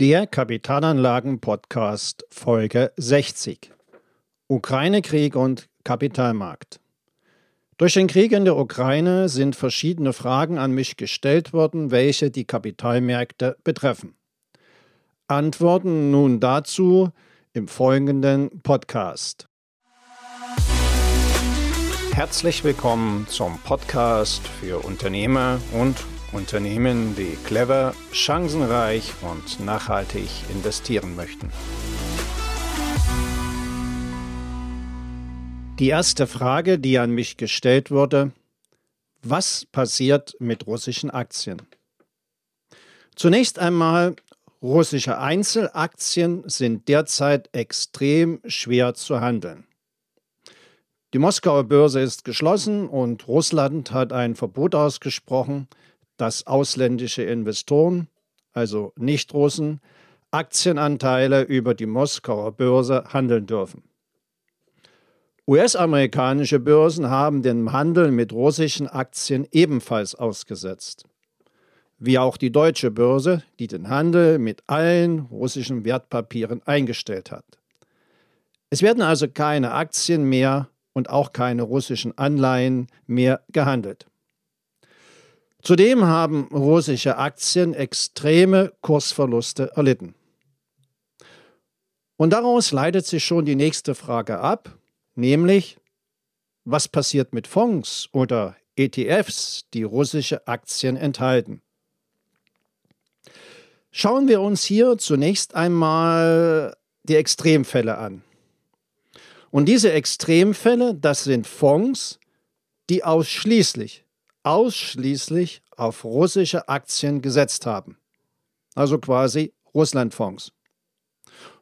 Der Kapitalanlagen-Podcast Folge 60. Ukraine-Krieg und Kapitalmarkt. Durch den Krieg in der Ukraine sind verschiedene Fragen an mich gestellt worden, welche die Kapitalmärkte betreffen. Antworten nun dazu im folgenden Podcast. Herzlich willkommen zum Podcast für Unternehmer und Unternehmen, die clever, chancenreich und nachhaltig investieren möchten. Die erste Frage, die an mich gestellt wurde, was passiert mit russischen Aktien? Zunächst einmal, russische Einzelaktien sind derzeit extrem schwer zu handeln. Die Moskauer Börse ist geschlossen und Russland hat ein Verbot ausgesprochen, dass ausländische Investoren, also Nicht-Russen, Aktienanteile über die Moskauer Börse handeln dürfen. US-amerikanische Börsen haben den Handel mit russischen Aktien ebenfalls ausgesetzt. Wie auch die deutsche Börse, die den Handel mit allen russischen Wertpapieren eingestellt hat. Es werden also keine Aktien mehr und auch keine russischen Anleihen mehr gehandelt. Zudem haben russische Aktien extreme Kursverluste erlitten. Und daraus leitet sich schon die nächste Frage ab, nämlich, was passiert mit Fonds oder ETFs, die russische Aktien enthalten? Schauen wir uns hier zunächst einmal die Extremfälle an. Und diese Extremfälle, das sind Fonds, die ausschließlich ausschließlich auf russische Aktien gesetzt haben. Also quasi Russlandfonds.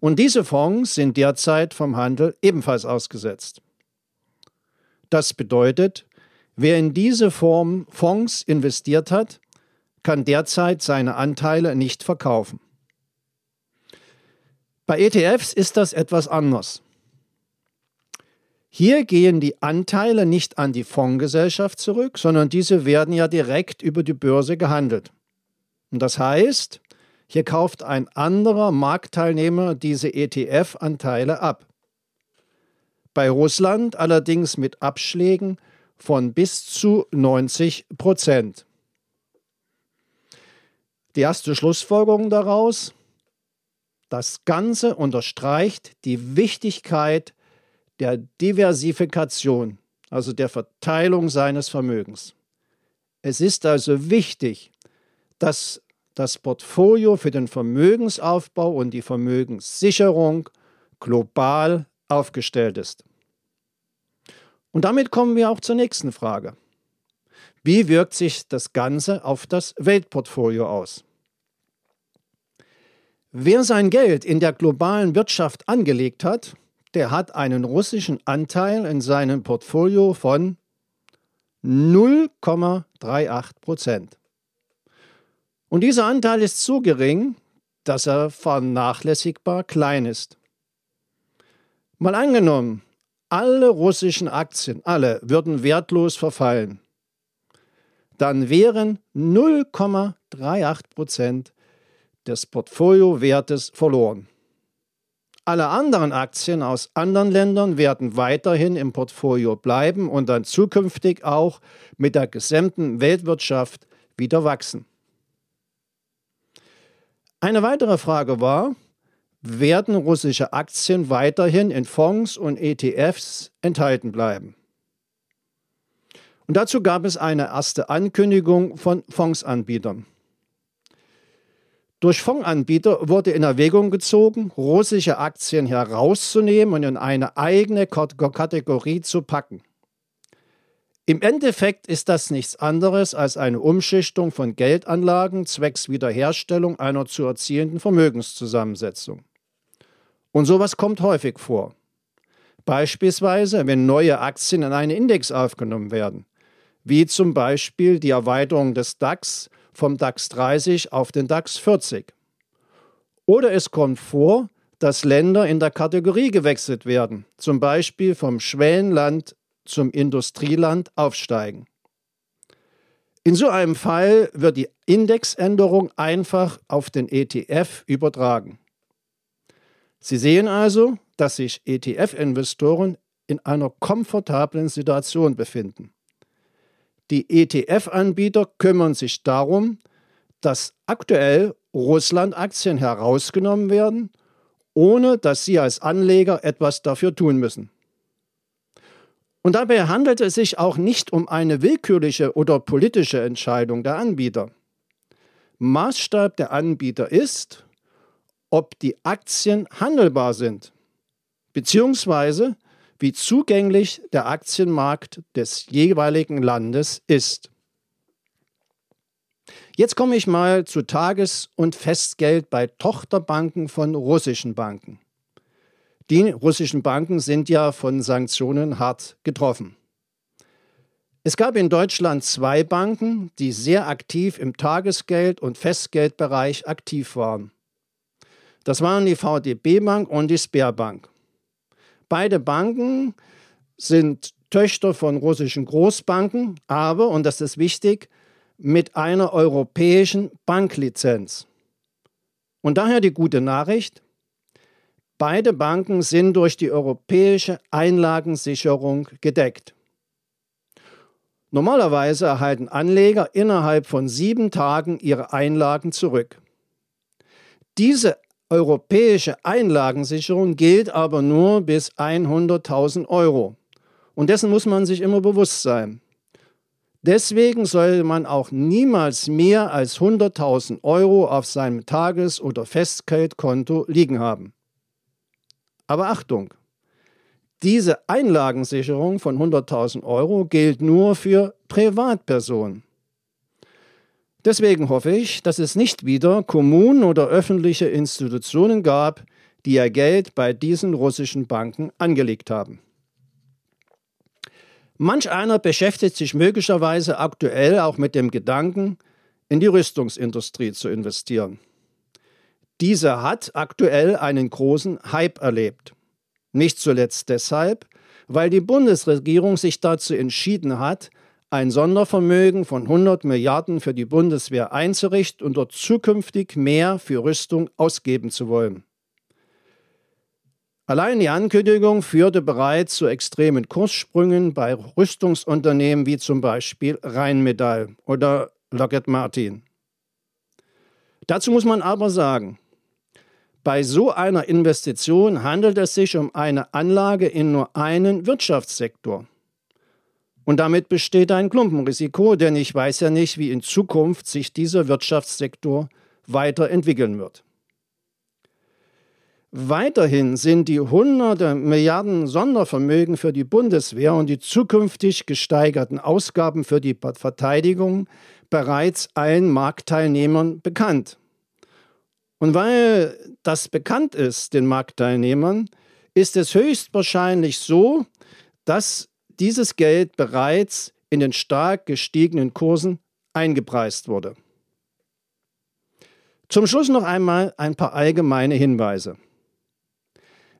Und diese Fonds sind derzeit vom Handel ebenfalls ausgesetzt. Das bedeutet, wer in diese Form Fonds investiert hat, kann derzeit seine Anteile nicht verkaufen. Bei ETFs ist das etwas anders. Hier gehen die Anteile nicht an die Fondsgesellschaft zurück, sondern diese werden ja direkt über die Börse gehandelt. Und das heißt, hier kauft ein anderer Marktteilnehmer diese ETF-Anteile ab. Bei Russland allerdings mit Abschlägen von bis zu 90 Prozent. Die erste Schlussfolgerung daraus, das Ganze unterstreicht die Wichtigkeit der Diversifikation, also der Verteilung seines Vermögens. Es ist also wichtig, dass das Portfolio für den Vermögensaufbau und die Vermögenssicherung global aufgestellt ist. Und damit kommen wir auch zur nächsten Frage. Wie wirkt sich das Ganze auf das Weltportfolio aus? Wer sein Geld in der globalen Wirtschaft angelegt hat, der hat einen russischen Anteil in seinem Portfolio von 0,38 Prozent. Und dieser Anteil ist so gering, dass er vernachlässigbar klein ist. Mal angenommen, alle russischen Aktien, alle würden wertlos verfallen, dann wären 0,38 Prozent des Portfoliowertes verloren. Alle anderen Aktien aus anderen Ländern werden weiterhin im Portfolio bleiben und dann zukünftig auch mit der gesamten Weltwirtschaft wieder wachsen. Eine weitere Frage war, werden russische Aktien weiterhin in Fonds und ETFs enthalten bleiben? Und dazu gab es eine erste Ankündigung von Fondsanbietern. Durch Fondsanbieter wurde in Erwägung gezogen, russische Aktien herauszunehmen und in eine eigene Kategorie zu packen. Im Endeffekt ist das nichts anderes als eine Umschichtung von Geldanlagen zwecks Wiederherstellung einer zu erzielenden Vermögenszusammensetzung. Und sowas kommt häufig vor. Beispielsweise, wenn neue Aktien in einen Index aufgenommen werden, wie zum Beispiel die Erweiterung des DAX vom DAX 30 auf den DAX 40. Oder es kommt vor, dass Länder in der Kategorie gewechselt werden, zum Beispiel vom Schwellenland zum Industrieland aufsteigen. In so einem Fall wird die Indexänderung einfach auf den ETF übertragen. Sie sehen also, dass sich ETF-Investoren in einer komfortablen Situation befinden. Die ETF-Anbieter kümmern sich darum, dass aktuell Russland-Aktien herausgenommen werden, ohne dass Sie als Anleger etwas dafür tun müssen. Und dabei handelt es sich auch nicht um eine willkürliche oder politische Entscheidung der Anbieter. Maßstab der Anbieter ist, ob die Aktien handelbar sind, beziehungsweise wie zugänglich der Aktienmarkt des jeweiligen Landes ist. Jetzt komme ich mal zu Tages- und Festgeld bei Tochterbanken von russischen Banken. Die russischen Banken sind ja von Sanktionen hart getroffen. Es gab in Deutschland zwei Banken, die sehr aktiv im Tagesgeld- und Festgeldbereich aktiv waren. Das waren die VDB Bank und die Sperrbank. Beide Banken sind Töchter von russischen Großbanken, aber, und das ist wichtig, mit einer europäischen Banklizenz. Und daher die gute Nachricht, beide Banken sind durch die europäische Einlagensicherung gedeckt. Normalerweise erhalten Anleger innerhalb von sieben Tagen ihre Einlagen zurück. Diese europäische Einlagensicherung gilt aber nur bis 100.000 Euro. Und dessen muss man sich immer bewusst sein. Deswegen sollte man auch niemals mehr als 100.000 Euro auf seinem Tages- oder Festgeldkonto liegen haben. Aber Achtung, diese Einlagensicherung von 100.000 Euro gilt nur für Privatpersonen. Deswegen hoffe ich, dass es nicht wieder Kommunen oder öffentliche Institutionen gab, die ihr Geld bei diesen russischen Banken angelegt haben. Manch einer beschäftigt sich möglicherweise aktuell auch mit dem Gedanken, in die Rüstungsindustrie zu investieren. Diese hat aktuell einen großen Hype erlebt. Nicht zuletzt deshalb, weil die Bundesregierung sich dazu entschieden hat, ein Sondervermögen von 100 Milliarden für die Bundeswehr einzurichten und dort zukünftig mehr für Rüstung ausgeben zu wollen. Allein die Ankündigung führte bereits zu extremen Kurssprüngen bei Rüstungsunternehmen wie zum Beispiel Rheinmetall oder Lockheed Martin. Dazu muss man aber sagen, bei so einer Investition handelt es sich um eine Anlage in nur einen Wirtschaftssektor. Und damit besteht ein Klumpenrisiko, denn ich weiß ja nicht, wie in Zukunft sich dieser Wirtschaftssektor weiterentwickeln wird. Weiterhin sind die hunderte Milliarden Sondervermögen für die Bundeswehr und die zukünftig gesteigerten Ausgaben für die Verteidigung bereits allen Marktteilnehmern bekannt. Und weil das bekannt ist den Marktteilnehmern, ist es höchstwahrscheinlich so, dass dieses Geld bereits in den stark gestiegenen Kursen eingepreist wurde. Zum Schluss noch einmal ein paar allgemeine Hinweise.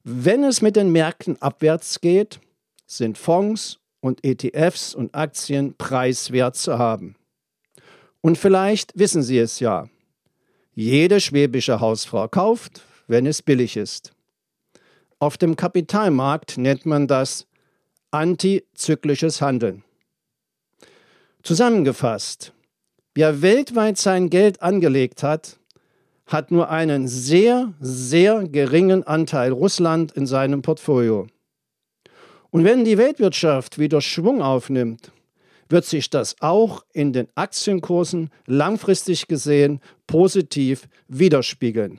Wenn es mit den Märkten abwärts geht, sind Fonds und ETFs und Aktien preiswert zu haben. Und vielleicht wissen Sie es ja. Jede schwäbische Hausfrau kauft, wenn es billig ist. Auf dem Kapitalmarkt nennt man das antizyklisches Handeln. Zusammengefasst, wer weltweit sein Geld angelegt hat, hat nur einen sehr, sehr geringen Anteil Russland in seinem Portfolio. Und wenn die Weltwirtschaft wieder Schwung aufnimmt, wird sich das auch in den Aktienkursen langfristig gesehen positiv widerspiegeln.